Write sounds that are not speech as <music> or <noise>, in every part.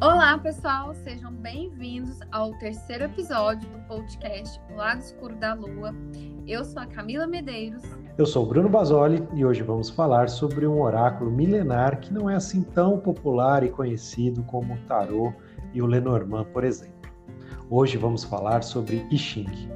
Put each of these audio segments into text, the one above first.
Olá, pessoal, sejam bem-vindos ao terceiro episódio do podcast O Lado Escuro da Lua. Eu sou a Camila Medeiros. Eu sou o Bruno Basoli e hoje vamos falar sobre um oráculo milenar que não é assim tão popular e conhecido como o Tarô e o Lenormand, por exemplo. Hoje vamos falar sobre I Ching.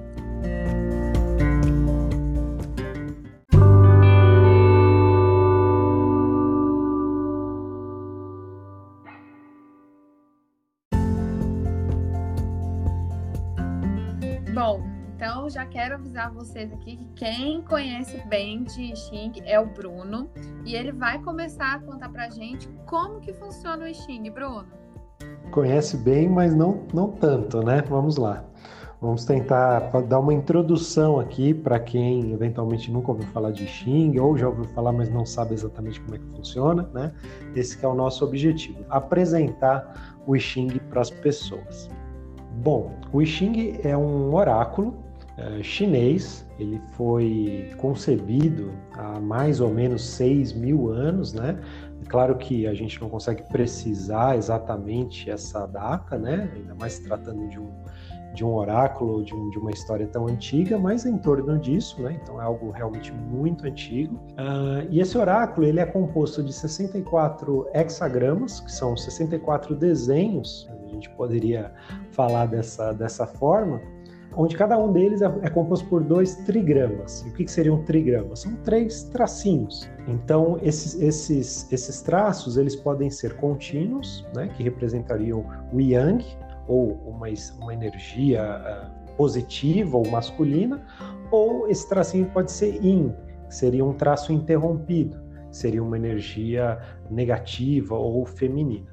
Avisar vocês aqui que quem conhece bem de Xing é o Bruno e ele vai começar a contar pra gente como que funciona o Xing, Bruno. Conhece bem, mas não, não tanto, né? Vamos lá. Vamos tentar dar uma introdução aqui para quem eventualmente nunca ouviu falar de Xing ou já ouviu falar, mas não sabe exatamente como é que funciona, né? Esse é o nosso objetivo, apresentar o Xing para as pessoas. Bom, o Xing é um oráculo eh, chinês. Ele foi concebido há mais ou menos 6 mil anos, né? Claro que a gente não consegue precisar exatamente essa data, né? Ainda mais se tratando de um, de um oráculo, de, um, de, uma história tão antiga, mas em torno disso, né? Então é algo realmente muito antigo. Uh, e esse oráculo ele é composto de 64 hexagramas, que são 64 desenhos. A gente poderia falar dessa, dessa forma onde cada um deles é, é composto por dois trigramas. E o que, que seriam trigramas? São três tracinhos. Então, esses, esses, esses traços eles podem ser contínuos, né, que representariam o yang, ou uma, uma energia uh, positiva ou masculina, ou esse tracinho pode ser yin, que seria um traço interrompido, que seria uma energia negativa ou feminina.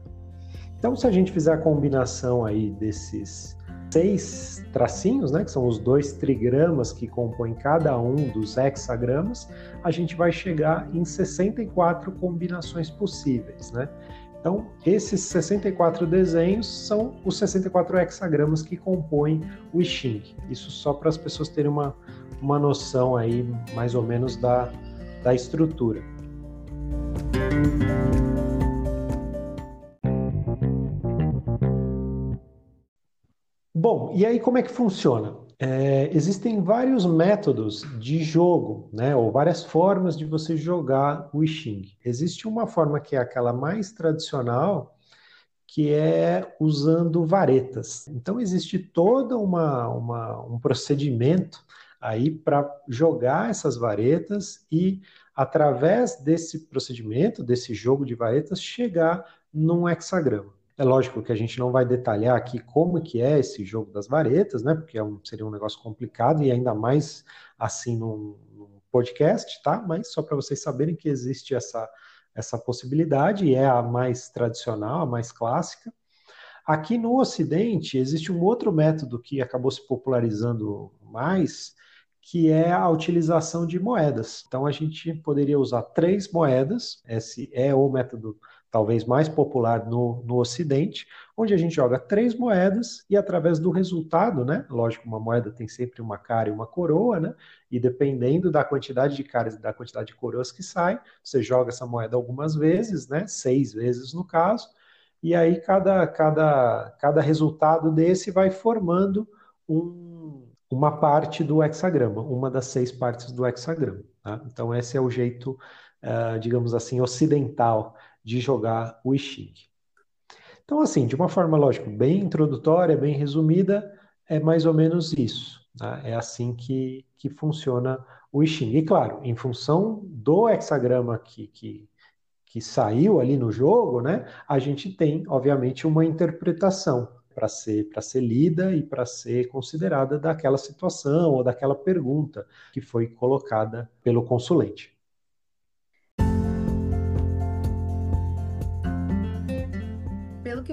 Então, se a gente fizer a combinação aí desses seis tracinhos, né, que são os dois trigramas que compõem cada um dos hexagramas, a gente vai chegar em 64 combinações possíveis, né? Então, esses 64 desenhos são os 64 hexagramas que compõem o I Ching. Isso só para as pessoas terem uma, uma noção aí, mais ou menos, da, da estrutura. Bom, e aí como é que funciona? É, existem vários métodos de jogo, né, ou várias formas de você jogar o Xing. Existe uma forma que é aquela mais tradicional, que é usando varetas. Então existe toda uma, uma um procedimento aí para jogar essas varetas e através desse procedimento, desse jogo de varetas, chegar num hexagrama. É lógico que a gente não vai detalhar aqui como que é esse jogo das varetas, né? Porque é um, seria um negócio complicado e ainda mais assim num, num podcast, tá? Mas só para vocês saberem que existe essa, essa possibilidade e é a mais tradicional, a mais clássica. Aqui no Ocidente existe um outro método que acabou se popularizando mais, que é a utilização de moedas. Então a gente poderia usar três moedas, esse é o método talvez mais popular no, no Ocidente, onde a gente joga três moedas e através do resultado, né? Lógico, uma moeda tem sempre uma cara e uma coroa, né? E dependendo da quantidade de caras e da quantidade de coroas que sai, você joga essa moeda algumas vezes, né? Seis vezes no caso, e aí cada, cada, cada resultado desse vai formando um, uma parte do hexagrama, uma das seis partes do hexagrama. Tá? Então esse é o jeito, uh, digamos assim, ocidental de jogar o Xing. Então, assim, de uma forma, lógico, bem introdutória, bem resumida, é mais ou menos isso. Né? É assim que, que funciona o Xing. E, claro, em função do hexagrama que, que, que saiu ali no jogo, né, a gente tem, obviamente, uma interpretação para ser, ser lida e para ser considerada daquela situação ou daquela pergunta que foi colocada pelo consulente.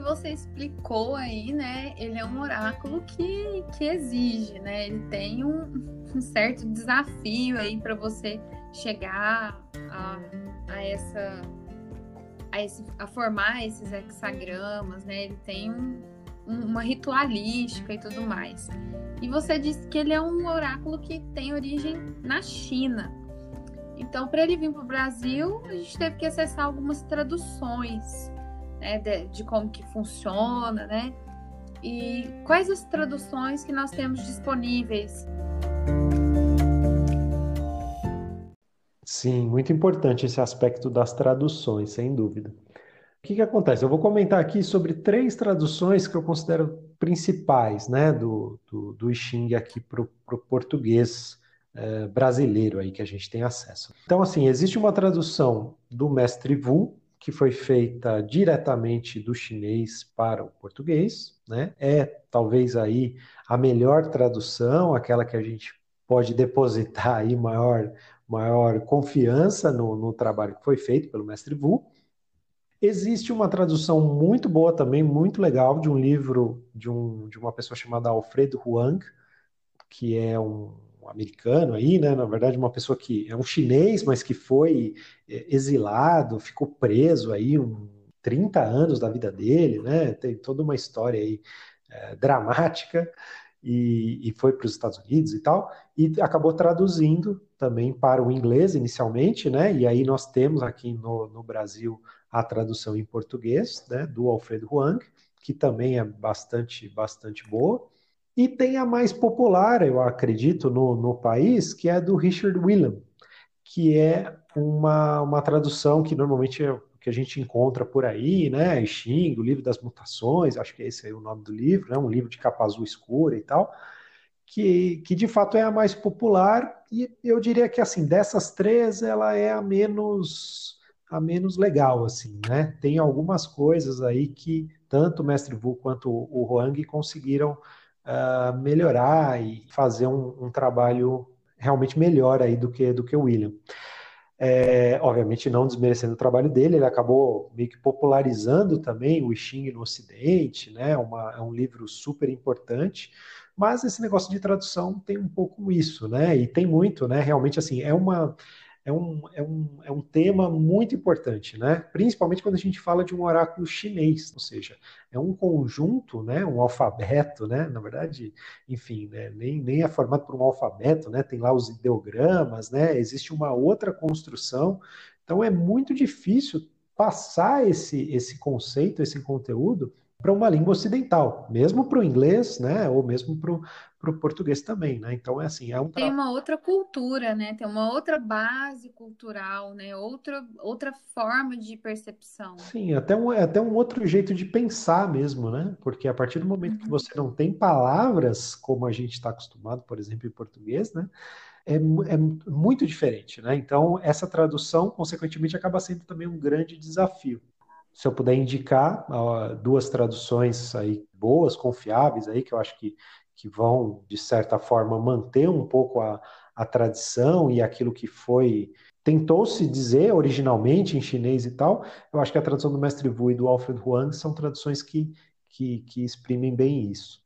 Você explicou aí, né, ele é um oráculo que, que exige, né? Ele tem um, um certo desafio aí para você chegar a, a essa a, esse, a, formar esses hexagramas, né? Ele tem um, um, uma ritualística e tudo mais. E você disse que ele é um oráculo que tem origem na China. Então, para ele vir para o Brasil, a gente teve que acessar algumas traduções. Né, de, de como que funciona, né? E quais as traduções que nós temos disponíveis? Sim, muito importante esse aspecto das traduções, sem dúvida. O que, que acontece? Eu vou comentar aqui sobre três traduções que eu considero principais né, do, do, do Xing aqui para o português é, brasileiro aí que a gente tem acesso. Então, assim, existe uma tradução do mestre Wu, que foi feita diretamente do chinês para o português, né? É talvez aí a melhor tradução, aquela que a gente pode depositar aí maior, maior confiança no, no trabalho que foi feito pelo mestre Wu. Existe uma tradução muito boa também, muito legal, de um livro de, um, de uma pessoa chamada Alfredo Huang, que é um, americano aí, né? Na verdade, uma pessoa que é um chinês, mas que foi é, exilado, ficou preso aí um 30 anos da vida dele, né? Tem toda uma história aí é, dramática e, e foi para os Estados Unidos e tal, e acabou traduzindo também para o inglês inicialmente, né? E aí nós temos aqui no, no Brasil a tradução em português, né, do Alfredo Huang, que também é bastante, bastante boa. E tem a mais popular, eu acredito, no, no país, que é do Richard William, que é uma, uma tradução que normalmente é que a gente encontra por aí, né? Xing, o livro das mutações, acho que esse é o nome do livro, né? Um livro de capa azul escura e tal, que, que de fato é a mais popular, e eu diria que assim, dessas três, ela é a menos a menos legal, assim, né? Tem algumas coisas aí que tanto o Mestre Vu quanto o Huang conseguiram uh, melhorar e fazer um, um, trabalho realmente melhor aí do que do que o William. É, obviamente não desmerecendo o trabalho dele, ele acabou meio que popularizando também o Xing no Ocidente, né? Uma, é um livro super importante, mas esse negócio de tradução tem um pouco isso, né? E tem muito, né? Realmente assim é uma é um, é, um, é um tema muito importante, né? Principalmente quando a gente fala de um oráculo chinês, ou seja, é um conjunto, né? Um alfabeto, né? Na verdade, enfim, né? nem, nem é formado por um alfabeto, né? Tem lá os ideogramas, né? Existe uma outra construção. Então é muito difícil passar esse, esse conceito, esse conteúdo para uma língua ocidental, mesmo para o inglês, né, ou mesmo para o português também, né? Então é assim, é um tem uma outra cultura, né? Tem uma outra base cultural, né? Outra outra forma de percepção. Sim, até um até um outro jeito de pensar mesmo, né? Porque a partir do momento uhum. que você não tem palavras como a gente está acostumado, por exemplo, em português, né? É, é, muito diferente, né? Então, essa tradução, consequentemente, acaba sendo também um grande desafio se eu puder indicar duas traduções aí boas, confiáveis aí, que eu acho que, que vão, de certa forma, manter um pouco a, a tradição e aquilo que foi tentou-se dizer originalmente em chinês e tal, eu acho que a tradução do Mestre Wu e do Alfred Huang são traduções que, que, que exprimem bem isso.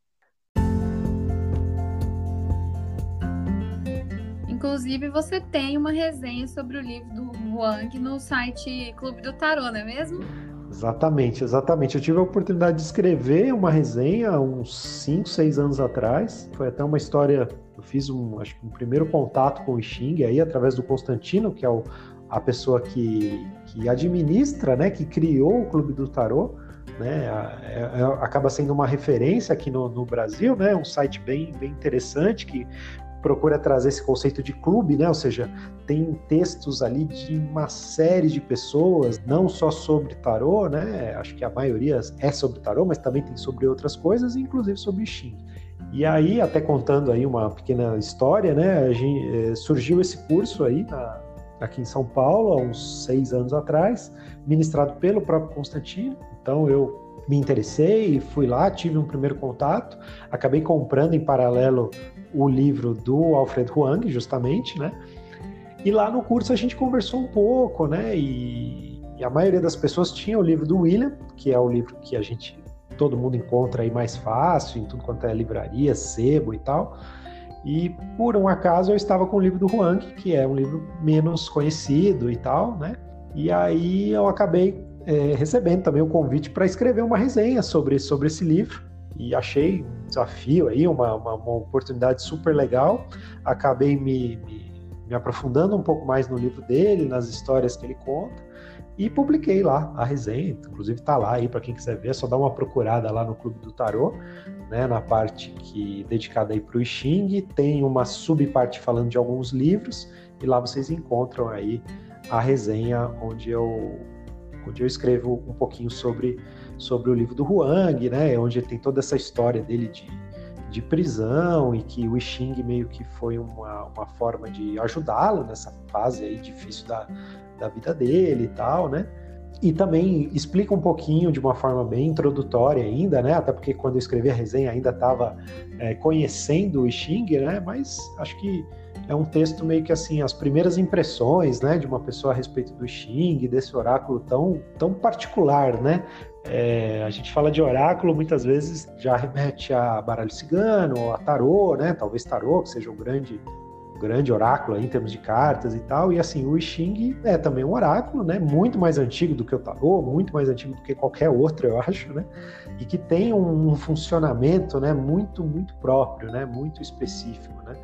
Inclusive, você tem uma resenha sobre o livro do Huang no site Clube do Tarô, não é mesmo? Exatamente, exatamente. Eu tive a oportunidade de escrever uma resenha uns 5, 6 anos atrás. Foi até uma história. Eu fiz um, acho que um primeiro contato com o Xing aí através do Constantino, que é o, a pessoa que, que administra, né, que criou o Clube do Tarô. Né, é, é, acaba sendo uma referência aqui no, no, Brasil, né, um site bem, bem interessante que procura trazer esse conceito de clube, né? Ou seja, tem textos ali de uma série de pessoas, não só sobre tarô, né? Acho que a maioria é sobre tarô, mas também tem sobre outras coisas, inclusive sobre Xing. E aí, até contando aí uma pequena história, né? Gente, eh, surgiu esse curso aí na, aqui em São Paulo, há uns seis anos atrás, ministrado pelo próprio Constantino. Então eu me interessei, fui lá, tive um primeiro contato, acabei comprando em paralelo o livro do Alfred Huang, justamente, né? E lá no curso a gente conversou um pouco, né? E, e, a maioria das pessoas tinha o livro do William, que é o livro que a gente todo mundo encontra aí mais fácil em tudo quanto é livraria, sebo e tal. E por um acaso eu estava com o livro do Huang, que é um livro menos conhecido e tal, né? E aí eu acabei é, recebendo também o convite para escrever uma resenha sobre, sobre esse livro e achei um desafio aí, uma, uma, uma oportunidade super legal. Acabei me, me, me, aprofundando um pouco mais no livro dele, nas histórias que ele conta, e publiquei lá a resenha, inclusive está lá aí para quem quiser ver, é só dar uma procurada lá no Clube do Tarô, né, na parte que dedicada aí para o Xing, tem uma subparte falando de alguns livros e lá vocês encontram aí a resenha onde eu onde eu escrevo um pouquinho sobre sobre o livro do Huang, né, onde tem toda essa história dele de de prisão e que o Xing meio que foi uma, uma forma de ajudá-lo nessa fase aí difícil da, da vida dele e tal, né? E também explica um pouquinho de uma forma bem introdutória ainda, né? Até porque quando eu escrevi a resenha ainda estava é, conhecendo o Xing, né? Mas acho que é um texto meio que assim, as primeiras impressões, né, de uma pessoa a respeito do Xing, desse oráculo tão, tão particular, né? É, a gente fala de oráculo, muitas vezes já remete a baralho cigano, a tarô, né? Talvez tarô, que seja um grande grande oráculo aí, em termos de cartas e tal. E assim, o I Ching é também um oráculo, né? Muito mais antigo do que o tarô, muito mais antigo do que qualquer outro, eu acho, né? E que tem um funcionamento, né? Muito, muito próprio, né? Muito específico, né?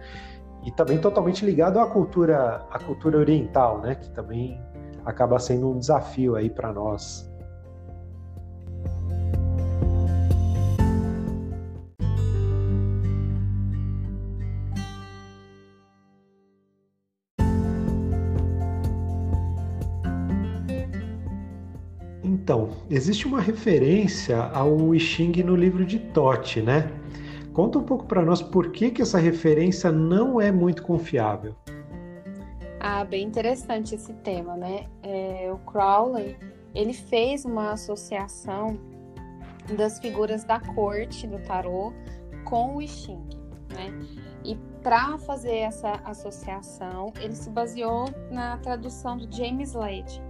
E também totalmente ligado à cultura, à cultura oriental, né? Que também acaba sendo um desafio aí para nós Então, existe uma referência ao I Ching no livro de Tote, né? Conta um pouco para nós por que, que essa referência não é muito confiável. Ah, bem interessante esse tema, né? É, o Crowley, ele fez uma associação das figuras da corte do tarô com o I Ching, né? E para fazer essa associação, ele se baseou na tradução do James Lade,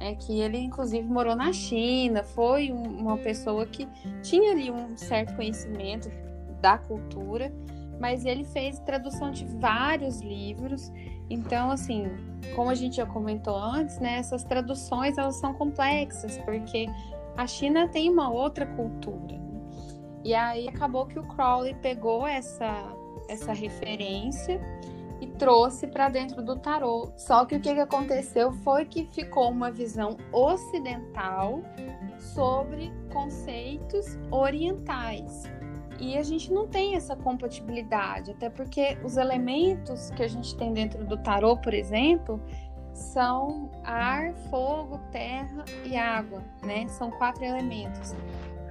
é que ele inclusive morou na China, foi uma pessoa que tinha ali um certo conhecimento da cultura, mas ele fez tradução de vários livros. Então, assim, como a gente já comentou antes, né, essas traduções elas são complexas, porque a China tem uma outra cultura. E aí acabou que o Crowley pegou essa essa referência e trouxe para dentro do tarô. Só que o que aconteceu foi que ficou uma visão ocidental sobre conceitos orientais. E a gente não tem essa compatibilidade, até porque os elementos que a gente tem dentro do tarô, por exemplo, são ar, fogo, terra e água, né? São quatro elementos.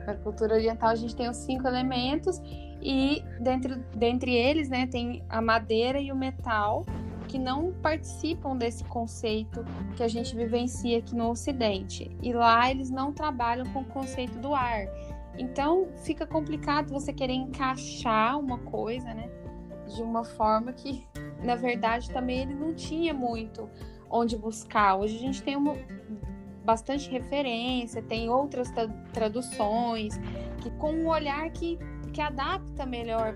Na cultura oriental a gente tem os cinco elementos e dentre, dentre eles, né, tem a madeira e o metal, que não participam desse conceito que a gente vivencia aqui no Ocidente. E lá eles não trabalham com o conceito do ar. Então fica complicado você querer encaixar uma coisa, né, de uma forma que, na verdade, também ele não tinha muito onde buscar. Hoje a gente tem uma, bastante referência, tem outras tra traduções, que com um olhar que que adapta melhor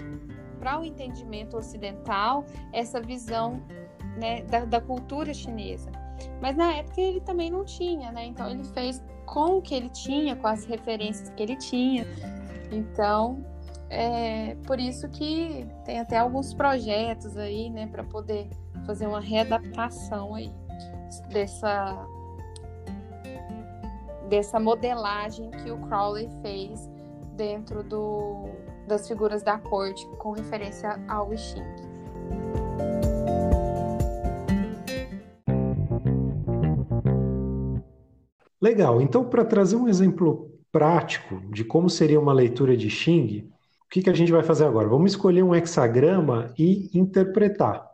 para o entendimento ocidental essa visão né, da, da, cultura chinesa. Mas na época ele também não tinha, né? Então ele fez com o que ele tinha, com as referências que ele tinha. Então, é por isso que tem até alguns projetos aí, né, para poder fazer uma readaptação aí dessa dessa modelagem que o Crowley fez dentro do, das figuras da corte com referência ao Xing. Legal. Então, para trazer um exemplo prático de como seria uma leitura de Xing, o que, que a gente vai fazer agora? Vamos escolher um hexagrama e interpretar.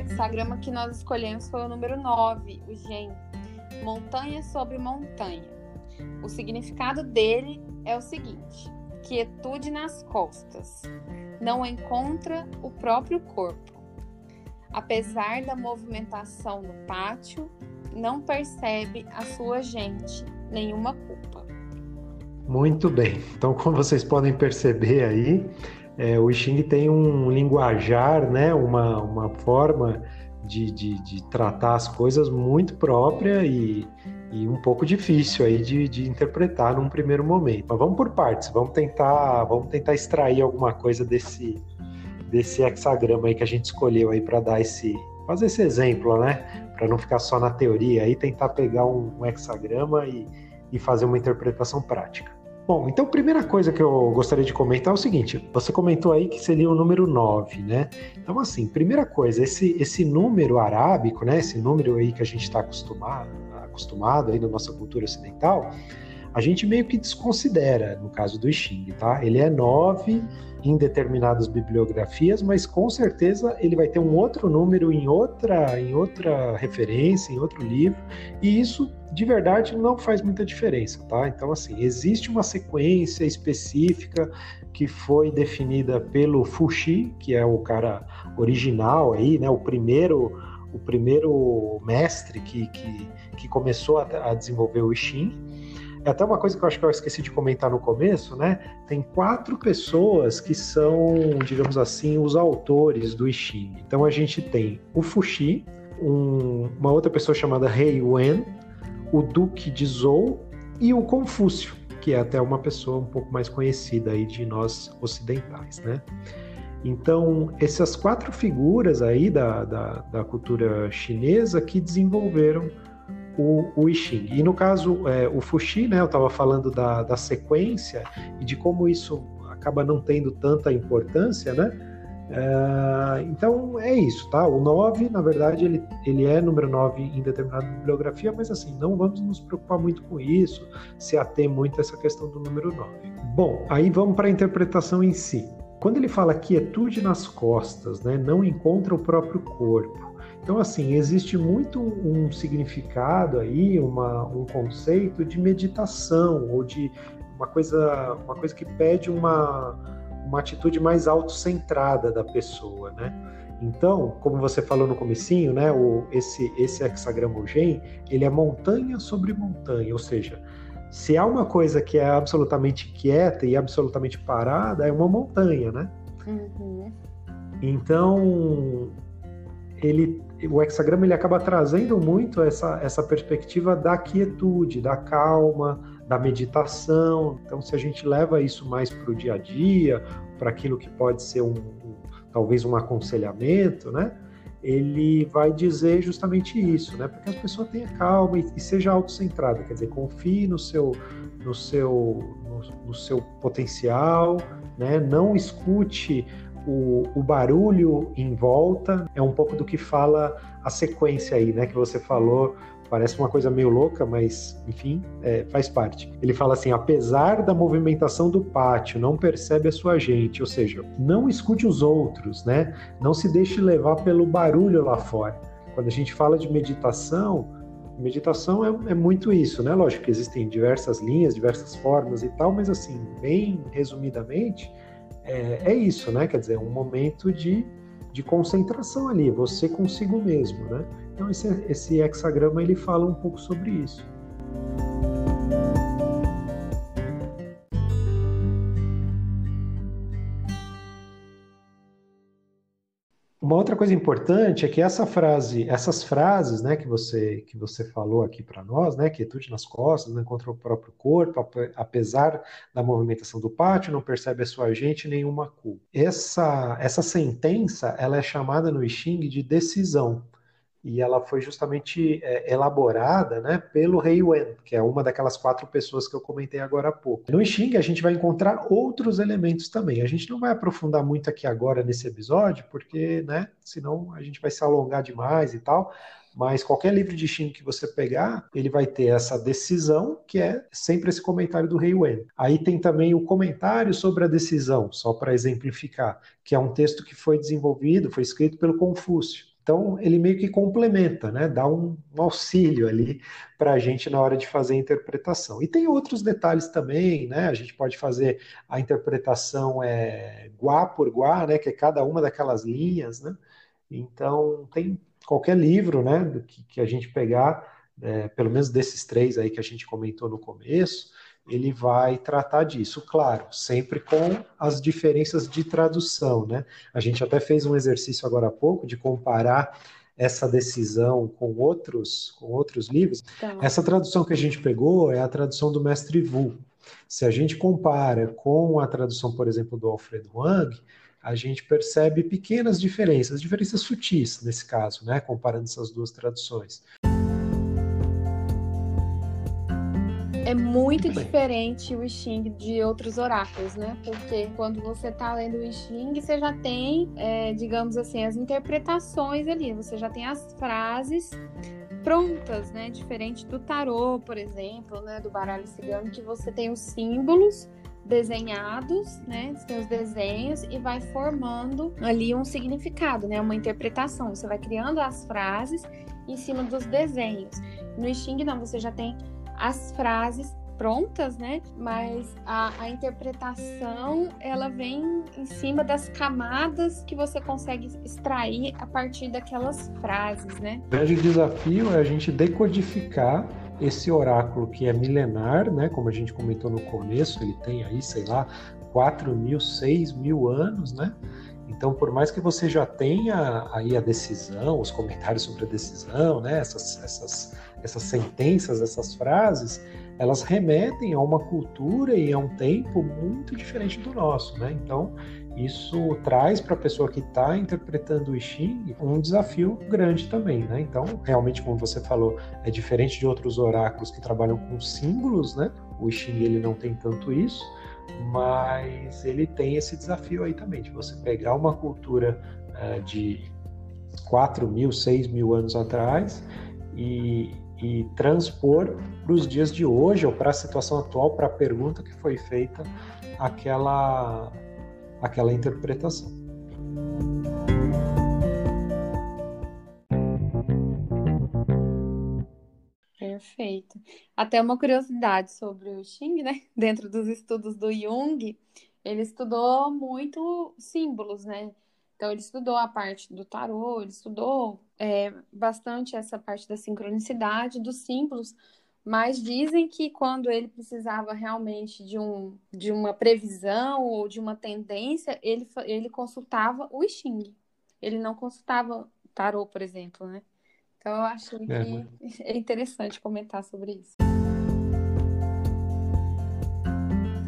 hexagrama que nós escolhemos foi o número 9, o Gen, montanha sobre montanha. O significado dele é o seguinte: quietude nas costas, não encontra o próprio corpo. Apesar da movimentação no pátio, não percebe a sua gente nenhuma culpa. Muito bem. Então, como vocês podem perceber aí, é, o Xing tem um linguajar, né, uma, uma forma de, de, de tratar as coisas muito própria e, e um pouco difícil aí de, de interpretar num primeiro momento. Mas vamos por partes, vamos tentar, vamos tentar extrair alguma coisa desse desse hexagrama aí que a gente escolheu aí para dar esse fazer esse exemplo, né? Para não ficar só na teoria aí, tentar pegar um, um hexagrama e, e fazer uma interpretação prática. Bom, então a primeira coisa que eu gostaria de comentar é o seguinte: você comentou aí que seria o número 9, né? Então, assim, primeira coisa, esse, esse número arábico, né? Esse número aí que a gente está acostumado, acostumado aí na nossa cultura ocidental, a gente meio que desconsidera no caso do Xing, tá? Ele é 9 em determinadas bibliografias, mas com certeza ele vai ter um outro número em outra, em outra referência, em outro livro, e isso de verdade não faz muita diferença, tá? Então, assim, existe uma sequência específica que foi definida pelo Fuxi, que é o cara original aí, né? O primeiro, o primeiro mestre que, que, que começou a, a desenvolver o Xin é até uma coisa que eu acho que eu esqueci de comentar no começo, né? Tem quatro pessoas que são, digamos assim, os autores do Ching. Então a gente tem o Fuxi, um, uma outra pessoa chamada Rei Wen, o Duque de Zhou e o Confúcio, que é até uma pessoa um pouco mais conhecida aí de nós ocidentais, né? Então, essas quatro figuras aí da, da, da cultura chinesa que desenvolveram o, o I Ching. E no caso, é, o Fuxi, né, eu estava falando da, da sequência e de como isso acaba não tendo tanta importância, né? É, então é isso, tá? O 9, na verdade, ele, ele é número 9 em determinada bibliografia, mas assim, não vamos nos preocupar muito com isso, se ater muito a essa questão do número 9. Bom, aí vamos para a interpretação em si. Quando ele fala quietude nas costas, né, não encontra o próprio corpo, então, assim, existe muito um significado aí, uma, um conceito de meditação ou de uma coisa, uma coisa que pede uma, uma atitude mais autocentrada da pessoa, né? Então, como você falou no comecinho, né, o, esse, esse hexagramogen, ele é montanha sobre montanha, ou seja, se há uma coisa que é absolutamente quieta e absolutamente parada, é uma montanha, né? Uhum. Então, ele, o hexagrama ele acaba trazendo muito essa, essa perspectiva da quietude, da calma, da meditação. Então, se a gente leva isso mais para o dia a dia, para aquilo que pode ser um, um, talvez um aconselhamento, né? Ele vai dizer justamente isso, né? Para que a pessoa tenha calma e, e seja autocentrada, quer dizer, confie no seu, no seu, no, no seu potencial, né? Não escute o, o, barulho em volta é um pouco do que fala a sequência aí, né? Que você falou, parece uma coisa meio louca, mas enfim, é, faz parte. Ele fala assim: apesar da movimentação do pátio, não percebe a sua gente, ou seja, não escute os outros, né? Não se deixe levar pelo barulho lá fora. Quando a gente fala de meditação, meditação é, é, muito isso, né? Lógico que existem diversas linhas, diversas formas e tal, mas assim, bem resumidamente, é, é isso, né? Quer dizer, um momento de, de concentração ali, você consigo mesmo, né? Então esse, esse hexagrama ele fala um pouco sobre isso. Uma outra coisa importante é que essa frase, essas frases, né, que você que você falou aqui para nós, né, quietude nas costas, não encontra o próprio corpo, apesar da movimentação do pátio, não percebe a sua gente nenhuma culpa. Essa essa sentença, ela é chamada no I Ching de decisão e ela foi justamente é, elaborada né, pelo Rei Wen, que é uma daquelas quatro pessoas que eu comentei agora há pouco. No I Ching a gente vai encontrar outros elementos também. A gente não vai aprofundar muito aqui agora nesse episódio, porque né, senão a gente vai se alongar demais e tal. Mas qualquer livro de Xing que você pegar, ele vai ter essa decisão, que é sempre esse comentário do Rei Wen. Aí tem também o comentário sobre a decisão, só para exemplificar, que é um texto que foi desenvolvido, foi escrito pelo Confúcio. Então, ele meio que complementa, né? dá um, um auxílio ali para a gente na hora de fazer a interpretação. E tem outros detalhes também, né? A gente pode fazer a interpretação é, guá por guá, né? que é cada uma daquelas linhas. Né? Então, tem qualquer livro né? que, que a gente pegar, é, pelo menos desses três aí que a gente comentou no começo, ele vai tratar disso, claro, sempre com as diferenças de tradução, né? A gente até fez um exercício agora há pouco de comparar essa decisão com outros, com outros livros, tá. essa tradução que a gente pegou é a tradução do mestre Vu. Se a gente compara com a tradução, por exemplo, do Alfredo Wang, a gente percebe pequenas diferenças, diferenças sutis nesse caso, né, comparando essas duas traduções. É muito, diferente o Xing de outros oráculos, né? Porque quando você está lendo o Xing, você já tem, é, digamos assim, as interpretações ali, você já tem as frases prontas, né? Diferente do tarô, por exemplo, né? Do baralho cigano, que você tem os símbolos desenhados, né? Você tem os desenhos e vai formando ali um significado, né? Uma interpretação. Você vai criando as frases em cima dos desenhos. No Xing, não, você já tem as frases prontas, né? Mas a, a, interpretação ela vem em cima das camadas que você consegue extrair a partir daquelas frases, né? O grande desafio é a gente decodificar esse oráculo que é milenar, né? Como a gente comentou no começo, ele tem aí, sei lá, 4 mil, 6 mil anos, né? Então, por mais que você já tenha aí a decisão, os comentários sobre a decisão, né? Essas, essas essas sentenças, essas frases, elas remetem a uma cultura e a um tempo muito diferente do nosso, né? Então, isso traz para a pessoa que está interpretando o I Ching um desafio grande também, né? Então, realmente, como você falou, é diferente de outros oráculos que trabalham com símbolos, né? O I Ching ele não tem tanto isso, mas ele tem esse desafio aí também de você pegar uma cultura uh, de 4 mil, 6 mil anos atrás e, e transpor para os dias de hoje ou para a situação atual, para a pergunta que foi feita, aquela, aquela interpretação. Perfeito. Até uma curiosidade sobre o Xing, né? <laughs> Dentro dos estudos do Jung, ele estudou muito símbolos, né? Então, ele estudou a parte do tarô, ele estudou é, bastante essa parte da sincronicidade, dos símbolos, mas dizem que quando ele precisava realmente de, um, de uma previsão ou de uma tendência, ele, ele consultava o I Ching. Ele não consultava tarô, por exemplo, né? Então, eu acho é, que <laughs> é interessante comentar sobre isso.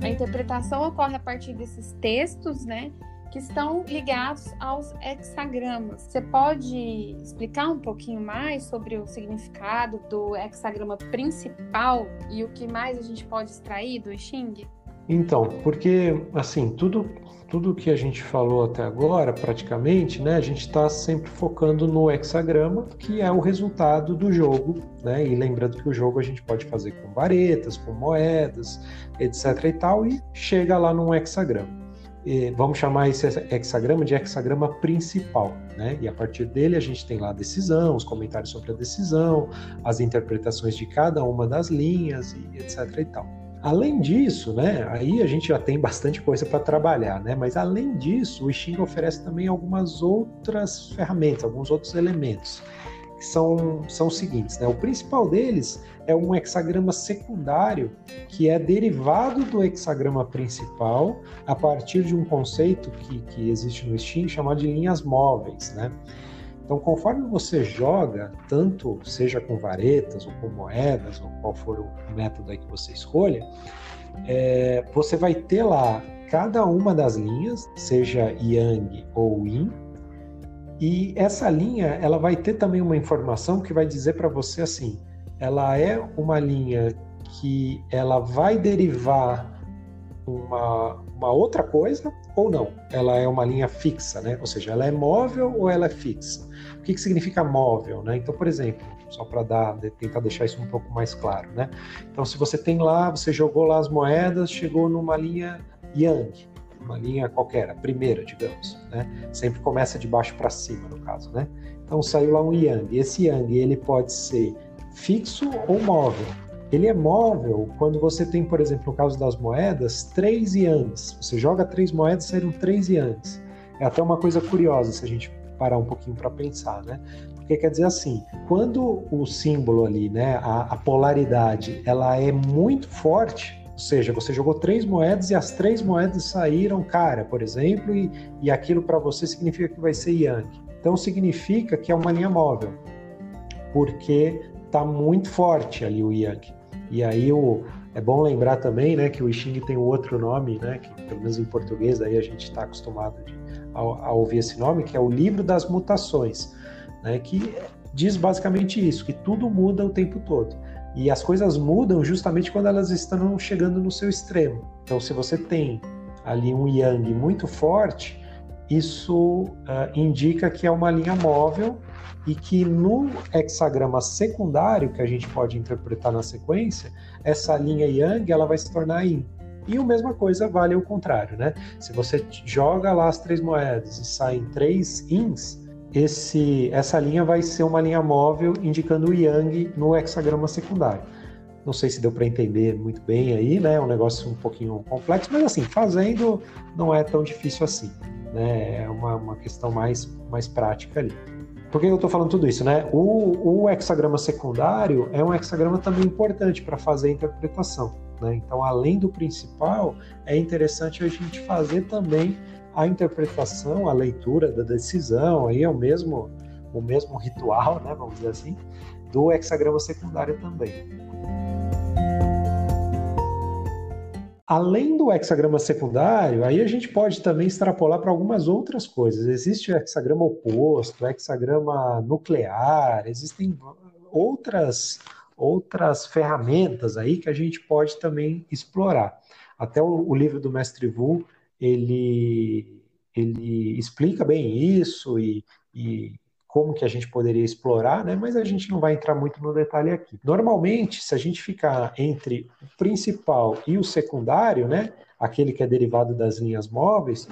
A interpretação ocorre a partir desses textos, né? Que estão ligados aos hexagramas. Você pode explicar um pouquinho mais sobre o significado do hexagrama principal e o que mais a gente pode extrair do I Ching? Então, porque assim, tudo tudo que a gente falou até agora, praticamente, né, a gente está sempre focando no hexagrama, que é o resultado do jogo, né? E lembrando que o jogo a gente pode fazer com varetas, com moedas, etc e tal, e chega lá num hexagrama vamos chamar esse hexagrama de hexagrama principal, né? E a partir dele a gente tem lá a decisão, os comentários sobre a decisão, as interpretações de cada uma das linhas e etc e tal. Além disso, né, aí a gente já tem bastante coisa para trabalhar, né? Mas além disso, o Xing oferece também algumas outras ferramentas, alguns outros elementos que são, são os seguintes, né? O principal deles é um hexagrama secundário que é derivado do hexagrama principal a partir de um conceito que, que existe no Steam chamado de linhas móveis, né? Então, conforme você joga, tanto seja com varetas ou com moedas, ou qual for o método aí que você escolha, é, você vai ter lá cada uma das linhas, seja Yang ou Yin, e essa linha ela vai ter também uma informação que vai dizer para você assim, ela é uma linha que ela vai derivar uma, uma outra coisa ou não? Ela é uma linha fixa, né? Ou seja, ela é móvel ou ela é fixa? O que, que significa móvel, né? Então, por exemplo, só para dar, tentar deixar isso um pouco mais claro, né? Então, se você tem lá, você jogou lá as moedas, chegou numa linha Yang, uma linha qualquer, a primeira, digamos, né? Sempre começa de baixo para cima, no caso, né? Então saiu lá um Yang. Esse Yang ele pode ser fixo ou móvel. Ele é móvel quando você tem, por exemplo, no caso das moedas, três Yangs. Você joga três moedas, saíram três Yangs. É até uma coisa curiosa se a gente parar um pouquinho para pensar, né? Porque quer dizer assim, quando o símbolo ali, né, a, a polaridade, ela é muito forte, Ou seja, você jogou três moedas e as três moedas saíram cara, por exemplo, e, e aquilo para você significa que vai ser Yang. Então significa que é uma linha móvel, porque está muito forte ali o Yang. E aí o, é bom lembrar também né, que o I Ching tem outro nome, né, que pelo menos em português aí a gente está acostumado de, a, a, ouvir esse nome, que é o Livro das Mutações, né, que diz basicamente isso, que tudo muda o tempo todo. E as coisas mudam justamente quando elas estão chegando no seu extremo. Então, se você tem ali um yang muito forte, isso uh, indica que é uma linha móvel e que no hexagrama secundário, que a gente pode interpretar na sequência, essa linha yang ela vai se tornar yin. E a mesma coisa vale ao contrário, né? Se você joga lá as três moedas e saem três ins, esse, essa linha vai ser uma linha móvel indicando o yang no hexagrama secundário. Não sei se deu para entender muito bem aí, né? É um negócio um pouquinho complexo, mas assim, fazendo não é tão difícil assim, né? É uma, uma questão mais, mais prática ali. Por que eu estou falando tudo isso, né? O, o hexagrama secundário é um hexagrama também importante para fazer a interpretação, né? Então, além do principal, é interessante a gente fazer também a interpretação, a leitura da decisão, aí é o mesmo, o mesmo ritual, né, vamos dizer assim, do hexagrama secundário também. Além do hexagrama secundário, aí a gente pode também extrapolar para algumas outras coisas. Existe o hexagrama oposto, o hexagrama nuclear, existem outras outras ferramentas aí que a gente pode também explorar. Até o, o livro do Mestre Vu ele, ele explica bem isso e, e como que a gente poderia explorar, né? mas a gente não vai entrar muito no detalhe aqui. Normalmente, se a gente ficar entre o principal e o secundário, né? aquele que é derivado das linhas móveis,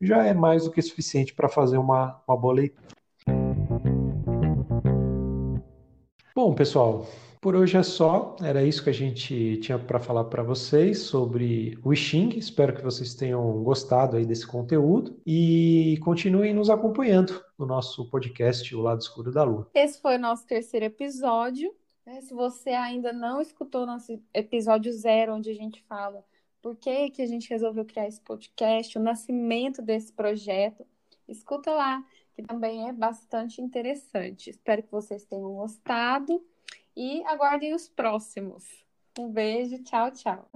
já é mais do que suficiente para fazer uma, uma boa leitura. Bom, pessoal, por hoje é só, era isso que a gente tinha para falar para vocês sobre o Xing. Espero que vocês tenham gostado aí desse conteúdo e continuem nos acompanhando no nosso podcast O Lado Escuro da Lua. Esse foi o nosso terceiro episódio. Né? Se você ainda não escutou nosso episódio zero, onde a gente fala por que, que a gente resolveu criar esse podcast, o nascimento desse projeto, escuta lá, que também é bastante interessante. Espero que vocês tenham gostado e aguardem os próximos. Um beijo, tchau, tchau.